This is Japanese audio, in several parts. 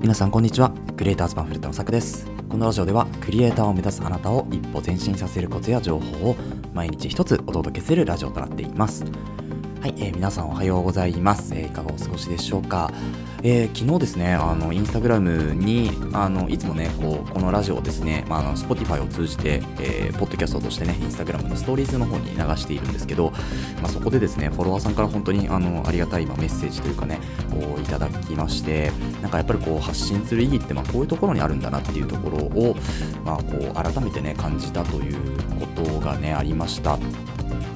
皆さんこんにちは。クリエイターズパンフレットのさくです。このラジオではクリエイターを目指すあなたを一歩前進させるコツや情報を毎日一つお届けするラジオとなっています。はい、えー、皆さんおはようございます、えー、いかがお過ごしでしょうか？えー、昨日ですね、あのインスタグラムにあのいつもねこうこのラジオをですね、まあ、あの Spotify を通じて、えー、ポッドキャストとしてね、インスタグラムのストーリーズの方に流しているんですけど、まあ、そこでですね、フォロワーさんから本当にあのありがたい、まあ、メッセージというかね、こういただきまして、なんかやっぱりこう発信する意義って、まあ、こういうところにあるんだなっていうところを、まあ、こう改めてね、感じたということがね、ありました。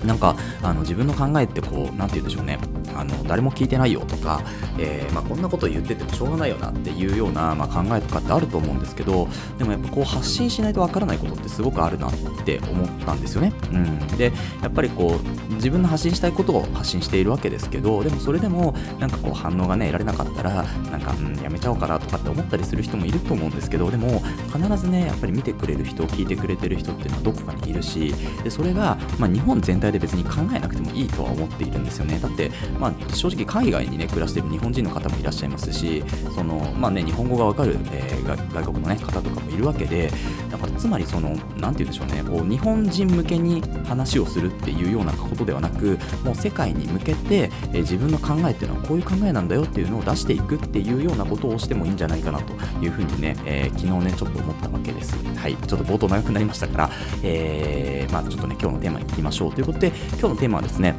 なんかあの自分の考えってこう何て言うんでしょうね。あの誰も聞いてないよとか、えー、まあ、こんなこと言っててもしょうがないよなっていうような、まあ、考えとかってあると思うんですけどでもやっぱこう発信しないとわからないことってすごくあるなって思ったんですよね。うん、でやっぱりこう自分の発信したいことを発信しているわけですけどでもそれでもなんかこう反応がね得られなかったらなんか、うん、やめちゃおうかなとかって思ったりする人もいると思うんですけどでも必ずねやっぱり見てくれる人聞いてくれてる人っていうのはどこかにいるしでそれが、まあ、日本全体で別に考えなくてもいいとは思っているんですよねだって、まあ、まあ正直海外にね暮らしている日本人の方もいらっしゃいますしその、まあね、日本語がわかる、えー、外国の、ね、方とかもいるわけでだからつまりその何て言うんでしょうねこう日本人向けに話をするっていうようなことではなくもう世界に向けて、えー、自分の考えっていうのはこういう考えなんだよっていうのを出していくっていうようなことをしてもいいんじゃないかなというふうにね、えー、昨日ねちょっと思ったわけです。はい、ちょっと冒頭長くなりましたから、えー、まあ、ちょっとね今日のテーマに行きましょうということで今日のテーマはですね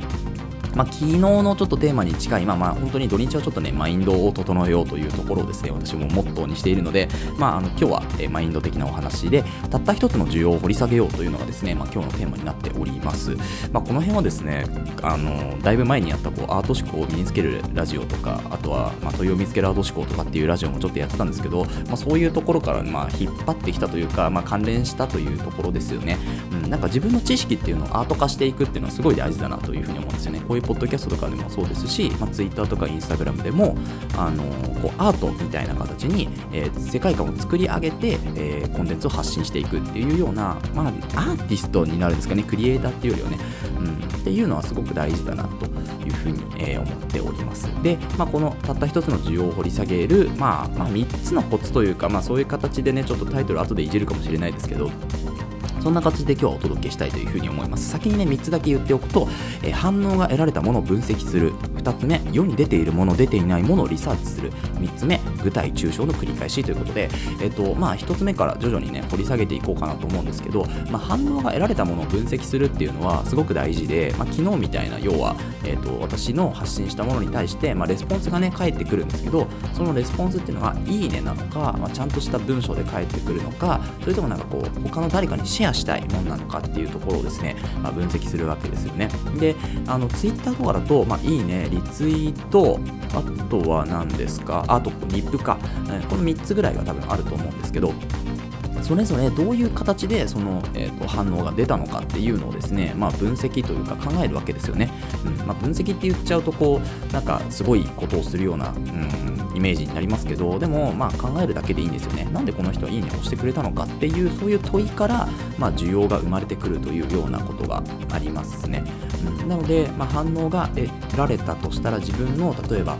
まあ、昨日のちょっとテーマに近い、まあ、まあ本当に土日はちょっとね、マインドを整えようというところをですね、私もモットーにしているので、まあ、あの今日は、えマインド的なお話で、たった一つの需要を掘り下げようというのがですね、まあ、今日のテーマになっております。まあ、この辺はですね、あのだいぶ前にやったこうアート思考を身につけるラジオとか、あとは、まあ、問いを見つけるアート思考とかっていうラジオもちょっとやってたんですけど、まあ、そういうところから、まあ、引っ張ってきたというか、まあ、関連したというところですよね。うん、なんか自分の知識っていうのをアート化していくっていうのはすごい大事だなというふうに思うんですよね。こういうポッドキャストとかでもそうですし、まあ、Twitter とか Instagram でも、あのこうアートみたいな形に、えー、世界観を作り上げて、えー、コンテンツを発信していくっていうような、まあ、アーティストになるんですかね。クリエイターっていうよりはね、うん、っていうのはすごく大事だなというふうに、えー、思っております。で、まあ、このたった一つの需要を掘り下げる、まあ、まあ、3つのコツというか、まあ、そういう形でねちょっとタイトル後でいじるかもしれないですけどそんな形で今日はお届けしたいというふうに思います。先にね3つだけ言っておくと、えー、反応が得られたものを分析する2つ目世に出ているもの出ていないものをリサーチする3つ目具体抽象の繰り返しということで、えーとまあ、1つ目から徐々にね掘り下げていこうかなと思うんですけど、まあ、反応が得られたものを分析するっていうのはすごく大事で、まあ、昨日みたいな要は、えーと、私の発信したものに対して、まあ、レスポンスがね返ってくるんですけどそのレスポンスっていうのがいいねなのか、まあ、ちゃんとした文章で返ってくるのかそれともなんかこう他の誰かにシェアしたいものなのかっていうところをですね、まあ、分析するわけですよね。で、あの、ツイッターとかだと、まあ、いいね、リツイート、あとは何ですか、あと、リップか、この3つぐらいが多分あると思うんですけど、それぞれどういう形でその、えーと、反応が出たのかっていうのをですね、まあ、分析というか考えるわけですよね。うんまあ、分析って言っちゃうとこうなんかすごいことをするような、うん、イメージになりますけどでもまあ考えるだけでいいんですよね。なんでこの人はいいねを押してくれたのかっていうそういう問いから、まあ、需要が生まれてくるというようなことがありますね。なので、まあ、反応が得られたとしたら自分の例えば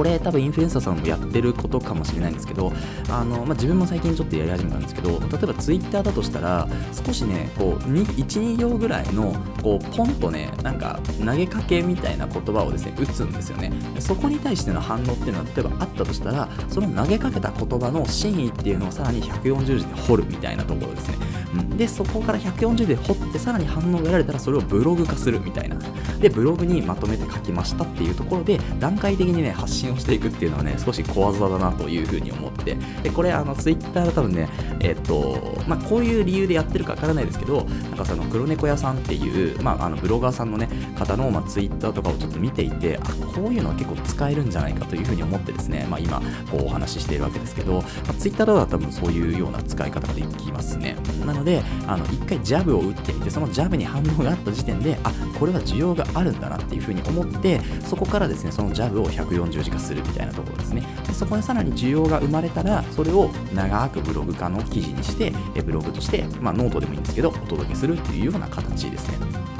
これ多分インフルエンサーさんもやってることかもしれないんですけどあの、まあ、自分も最近ちょっとやり始めたんですけど例えばツイッターだとしたら少しねこう12行ぐらいのこうポンとねなんか投げかけみたいな言葉をですね打つんですよね。そこに対しての反応っていうのは例えばあったとしたらその投げかけた言葉の真意っていうのをさらに140字で掘るみたいなところですね、うん、でそこから140字で掘ってさらに反応が得られたらそれをブログ化するみたいな。でブログにまとめて書きましたっていうところで段階的にね発信をしていくっていうのはね少し小技だなというふうに思っでこれあのツイッターで多分ねえっ、とまあこういう理由でやってるかわからないですけどなんかその黒猫屋さんっていうまああのブロガーさんのね方のまあツイッターとかをちょっと見ていてあこういうのは結構使えるんじゃないかというふうに思ってですねまあ今こうお話ししているわけですけど、まあ、ツイッターとかは多分そういうような使い方ができますね。なのであの一回ジャブを打ってみてそのジャブに反応があった時点であこれは需要があるんだなっていうふうに思ってそこからですねそのジャブを140字化するみたいなところですね。でそこでさらに需要が生まれたらそれを長くブログ化の記事にしてブログとして、まあ、ノートでもいいんですけどお届けするっていうような形ですね。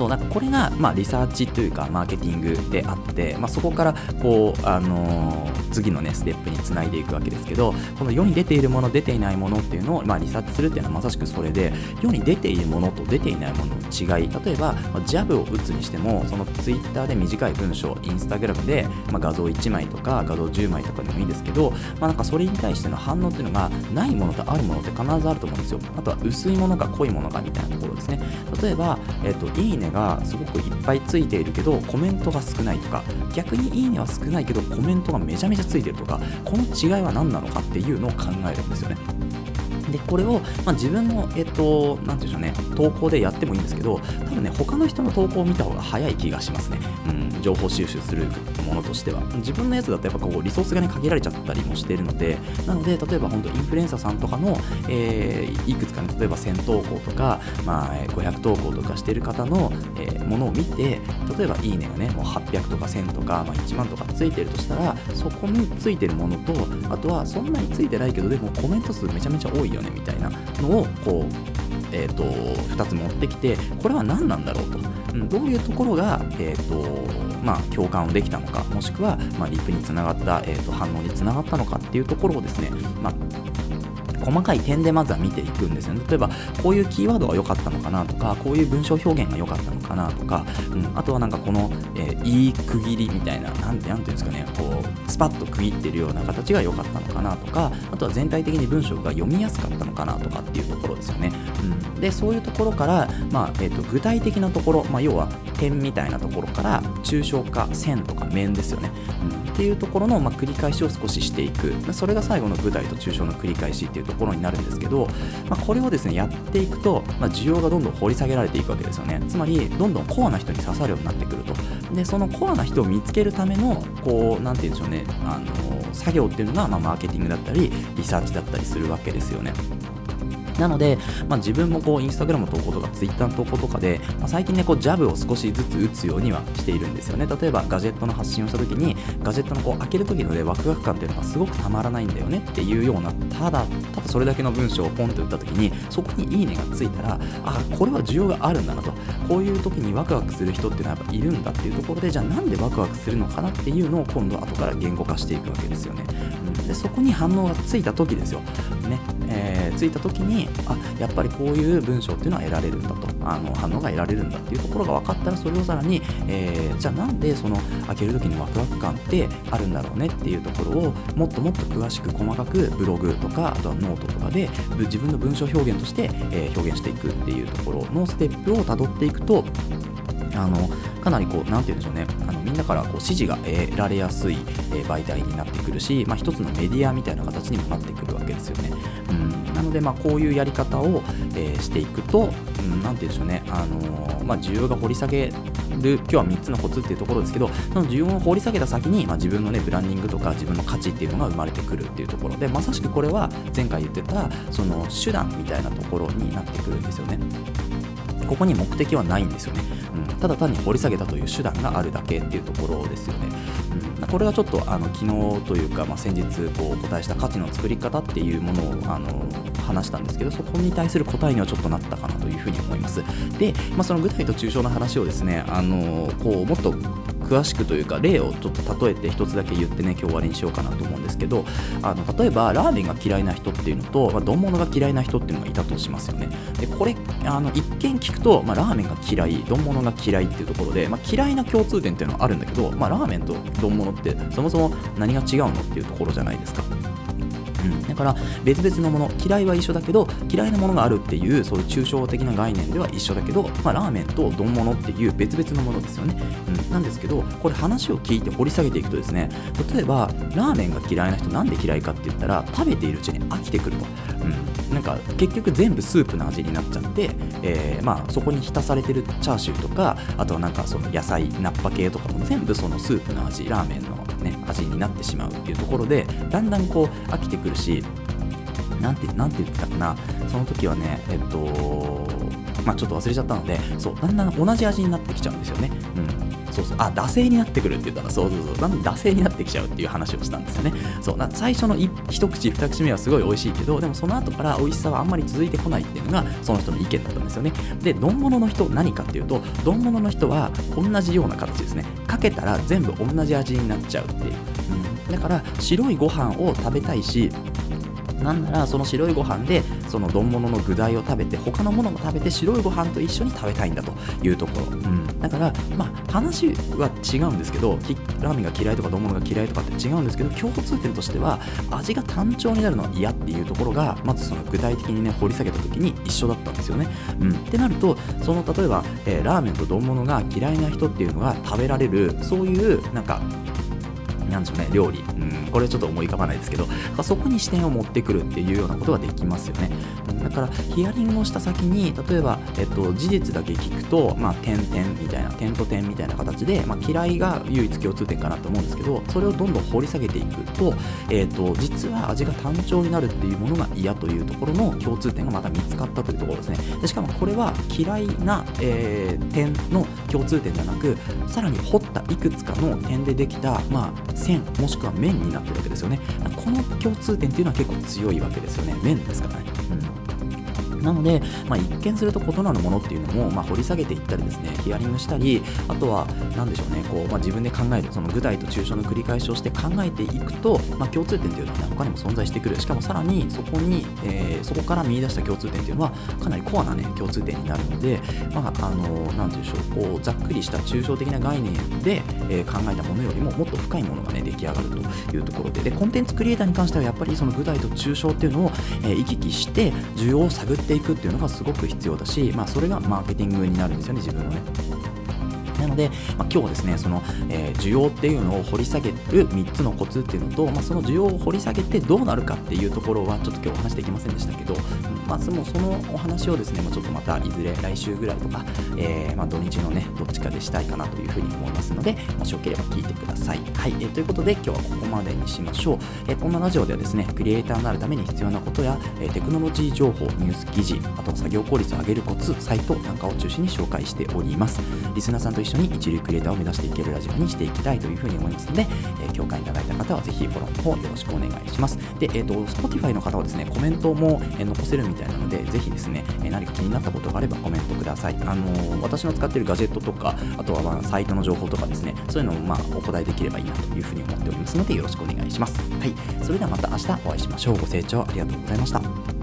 そうなんかこれが、まあ、リサーチというかマーケティングであって、まあ、そこからこう、あのー次のねステップにつないでいくわけですけどこの世に出ているもの出ていないものっていうのを、まあ、リサーチするっていうのはまさしくそれで世に出ているものと出ていないものの違い例えば、まあ、ジャブを打つにしてもそのツイッターで短い文章インスタグラムで、まあ、画像1枚とか画像10枚とかでもいいですけど、まあ、なんかそれに対しての反応っていうのがないものとあるものって必ずあると思うんですよ。あとは薄いものか濃いものかみたいなところですね。例えば、えっ、といいねがすごくいっぱいついているけどコメントが少ないとか逆にいいねは少ないけどコメントがめちゃめちゃついてるとかこの違いは何なのかっていうのを考えるんですよね。でこれを、まあ、自分の、えっと、なんていうんでしょうね、投稿でやってもいいんですけど、多分ね、他の人の投稿を見た方が早い気がしますね。うん、情報収集するものとしては。自分のやつだとやっぱこうリソースがね、限られちゃったりもしているので、なので、例えば本当インフルエンサーさんとかの、えー、いくつかね、例えば1000投稿とか、まあ、500投稿とかしてる方の、えー、ものを見て、例えばいいねがね、もう800とか1000とか、まあ、1万とかついてるとしたら、そこについてるものと、あとはそんなについてないけど、でもコメント数めちゃめちゃ多いよねみたいなのをこうえーと、2つ持ってきてこれは何なんだろうと、うん、どういうところが、えーとまあ、共感をできたのかもしくは、まあ、リプにつながった、えーと反応につながったのかっていうところをですね、まあ、細かい点でまずは見ていくんですよね。例えばこういうキーワードが良かったのかなとかこういう文章表現が良かったのかなとか、うん、あとはなんかこの、えー、いい区切りみたいななんてなんていうんですかねこうスパッと区切ってるような形が良かったのかなとかあとは全体的に文章が読みやすかったのかなとかっていうところですよね、うん、でそういうところから、まあえーと、具体的なところ、まあ、要は点みたいなところから抽象化線とか面ですよね、うん、っていうところの、まあ、繰り返しを少ししていく。それが最後の具体と抽象の繰り返しっていうところになるんですけど、まあ、これをですねやっていくと、ま、需要がどんどん掘り下げられていくわけですよね。つまりどんどんコアな人に刺さるようになってくると。でそのコアな人を見つけるためのこうなんて言うんでしょうね。あの作業っていうのが、ま、マーケティングだったりリサーチだったりするわけですよね。なので、まあ、自分もこうインスタグラムの投稿とかツイッターの投稿とかで、まあ、最近ねこうジャブを少しずつ打つようにはしているんですよね。例えばガジェットの発信をした時にガジェットのこう開ける時のねワクワク感っていうのがすごくたまらないんだよねっていうようなただただそれだけの文章をポンと打った時にそこにいいねがついたらあこれは需要があるんだなと。こういう時にワクワクする人っていうのはやっぱいるんだっていうところでじゃあなんでワクワクするのかなっていうのを今度後から言語化していくわけですよね、でそこに反応がついた時ですよ。ね、えー、ついた時にあやっぱりこういう文章っていうのは得られるんだと。あの反応が得られるんだっていうところが分かったらそれをさらに、えー、じゃあなんでその開ける時にワクワク感ってあるんだろうねっていうところをもっともっと詳しく細かくブログとかあとはノートとかで自分の文章表現として、えー、表現していくっていうところのステップをたどっていくとあのかなりこう、なんて言うんでしょうね、みんなからこう支持が得られやすい、媒体になってくるし、まあ、一つのメディアみたいな形にもなってくるわけですよね。うん、なので、まあ、こういうやり方を、えー、していくと、うん、なんて言うんでしょうね、あのー、まあ、需要が掘り下げる、今日は3つのコツっていうところですけど、その需要を掘り下げた先に、まあ、自分のね、ブランディングとか自分の価値っていうのが生まれてくるっていうところで、まさしくこれは前回言ってた、その手段みたいなところになってくるんですよね。ここに目的はないんですよね、うん、ただ単に掘り下げたという手段があるだけっていうところですよね、うん、これがちょっとあの昨日というか、まあ、先日こうお答えした価値の作り方っていうものをあの話したんですけどそこに対する答えにはちょっとなったかなというふうに思います。で、まあ、その具体と抽象の話をですねあのこうもっと詳しくというか例をちょっと例えて一つだけ言ってね今日終わりにしようかなと思うんですけどあの例えばラーメンが嫌いな人っていうのと、まあ、丼物が嫌いな人っていうのがいたとしますよね。でこれあの一見聞くと、まあ、ラーメンが嫌い丼物が嫌いっていうところで、まあ、嫌いな共通点っていうのはあるんだけど、まあ、ラーメンと丼物ってそもそも何が違うのっていうところじゃないですか、から別々のもの嫌いは一緒だけど嫌いなものがあるっていうそういう抽象的な概念では一緒だけど、まあ、ラーメンと丼物っていう別々のものですよね、うん、なんですけどこれ話を聞いて掘り下げていくとですね例えばラーメンが嫌いな人なんで嫌いかって言ったら食べているうちに飽きてくると、うん、なんか結局全部スープの味になっちゃって、えー、まあそこに浸されてるチャーシューとかあとはなんかその野菜ナッパ系とかも全部そのスープの味ラーメンのね味になってしまうっていうところでだんだんこう飽きてくるしなんてなんて言ってたかな。その時はねえっとまあちょっと忘れちゃったのでそうだんだん同じ味になってきちゃうんですよね。うん。そうそう。あ惰性になってくるって言ったらそうそうそう。なんで惰性になってきちゃうっていう話をしたんですよね。そう。な最初の一口二口目はすごい美味しいけどでもその後から美味しさはあんまり続いてこないっていうのがその人の意見だったんですよね。で丼物の人何かっていうと丼物の人は同じような形ですね。かけたら全部同じ味になっちゃうっていう、うん。だから白いご飯を食べたいしなんならその白いご飯でその丼物の具材を食べて他のものも食べて白いご飯と一緒に食べたいんだというところ、うん、だからまあ話は違うんですけどラーメンが嫌いとか丼物が嫌いとかって違うんですけど共通点としては味が単調になるのは嫌っていうところがまずその具体的にね掘り下げた時に一緒だったんですよね、うん、ってなるとその例えば、えー、ラーメンと丼物が嫌いな人っていうのが食べられるそういうなんかなんでしょうね、料理、うん、これちょっと思い浮かばないですけど、そこに視点を持ってくるっていうようなことができますよね。だから、ヒアリングをした先に、例えば、えっと、事実だけ聞くと、まあ、点々みたいな、点と点みたいな形で、まあ、嫌いが唯一共通点かなと思うんですけど、それをどんどん掘り下げていくと、えっと、実は味が単調になるっていうものが嫌というところの共通点がまた見つかったというところですね。でしかもこれは嫌いな、えー、点の共通点じゃなく、さらに掘ったいくつかの点でできた、まあ、線もしくは面になってるわけですよね。この共通点っていうのは結構強いわけですよね。面ですからね、うん。なので、まあ、一見すると異なるものっていうのも、まあ、掘り下げていったりですね、ヒアリングしたり、あとは、なんでしょうね、こう、まあ、自分で考える、その具体と抽象の繰り返しをして考えていくと、まあ、共通点っていうのは、ね、他にも存在してくる。しかもさらに、そこに、えー、そこから見出した共通点っていうのは、かなりコアなね、共通点になるので、まあ、あの、なんていうんでしょう、こう、ざっくりした抽象的な概念で、えー、考えたものよりも、もっと深いものがね、出来上がるというところで、で、コンテンツクリエイターに関しては、やっぱりその具体と抽象っていうのを、えー、行き来して、需要を探ってしていくっていうのがすごく必要だし、まあ、それがマーケティングになるんですよね、自分のね。なので、まあ、今日はですね、その、えー、需要っていうのを掘り下げる3つのコツっていうのと、まあ、その需要を掘り下げてどうなるかっていうところは、ちょっと今日お話できませんでしたけど、まあ、そのそのお話をですね、まあ、ちょっとまたいずれ来週ぐらいとか、えー、まあ、土日のね、どっちかでしたいかなというふうに思いますので、もしよければ聞いてください。はい、えー、ということで、今日はここまでにしましょう。えー、こんなラジオではですね、クリエイターになるために必要なことや、えテクノロジー情報、ニュース記事、あと作業効率を上げるコツ、サイトなんかを中心に紹介しております。リスナーさんと一緒に一流クリエイターを目指していけるラジオにしていきたいというふうに思いますので、えー、共感いただいた方はぜひフォローの方よろしくお願いします。で、えっ、ー、と、Spotify の方はですね、コメントも、え残せるみたいなので、ぜひですね、え何か気になったことがあればコメントください。あの、私の使っているガジェットとか、あとはまあサイトの情報とかですね、そういうのをまあお答えできればいいなというふうに思っておりますので、よろしくお願いします。はい。それではまた明日お会いしましょう。ご清聴ありがとうございました。